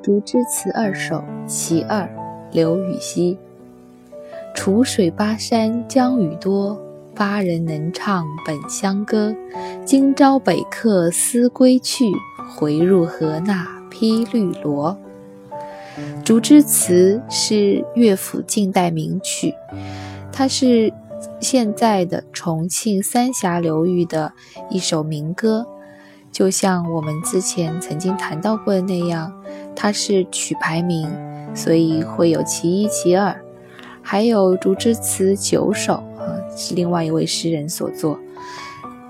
《竹枝词二首·其二》刘禹锡。楚水巴山江雨多，巴人能唱本乡歌。今朝北客思归去，回入河那披绿萝。《竹枝词》是乐府近代名曲，它是现在的重庆三峡流域的一首民歌。就像我们之前曾经谈到过的那样，它是曲牌名，所以会有其一、其二，还有《竹枝词》九首啊，是另外一位诗人所作。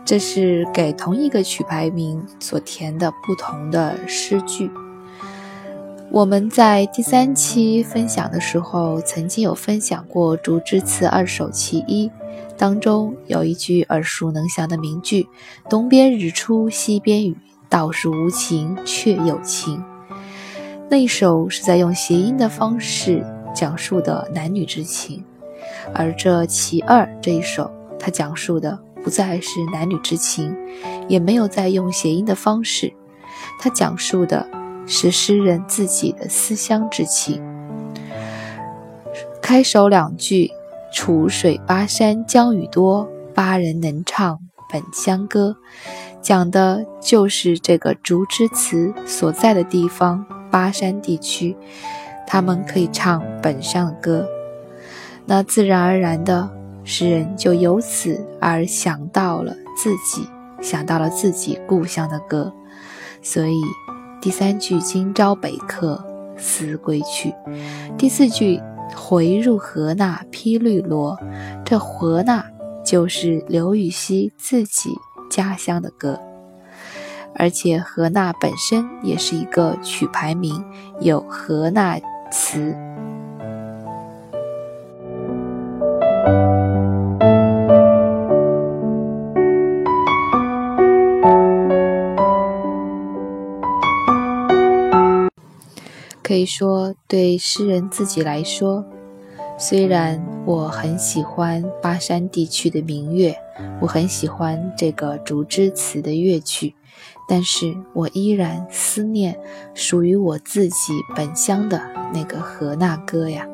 这是给同一个曲牌名所填的不同的诗句。我们在第三期分享的时候，曾经有分享过《竹枝词二首·其一》，当中有一句耳熟能详的名句：“东边日出西边雨，道是无晴却有晴。”那一首是在用谐音的方式讲述的男女之情，而这其二这一首，它讲述的不再是男女之情，也没有再用谐音的方式，它讲述的。是诗人自己的思乡之情。开首两句“楚水巴山江雨多，巴人能唱本乡歌”，讲的就是这个竹枝词所在的地方——巴山地区，他们可以唱本乡的歌。那自然而然的，诗人就由此而想到了自己，想到了自己故乡的歌，所以。第三句“今朝北客思归去”，第四句“回入河那披绿萝”，这河那就是刘禹锡自己家乡的歌，而且河那本身也是一个曲牌名，有河那词。可以说，对诗人自己来说，虽然我很喜欢巴山地区的民乐，我很喜欢这个竹枝词的乐曲，但是我依然思念属于我自己本乡的那个河那歌呀。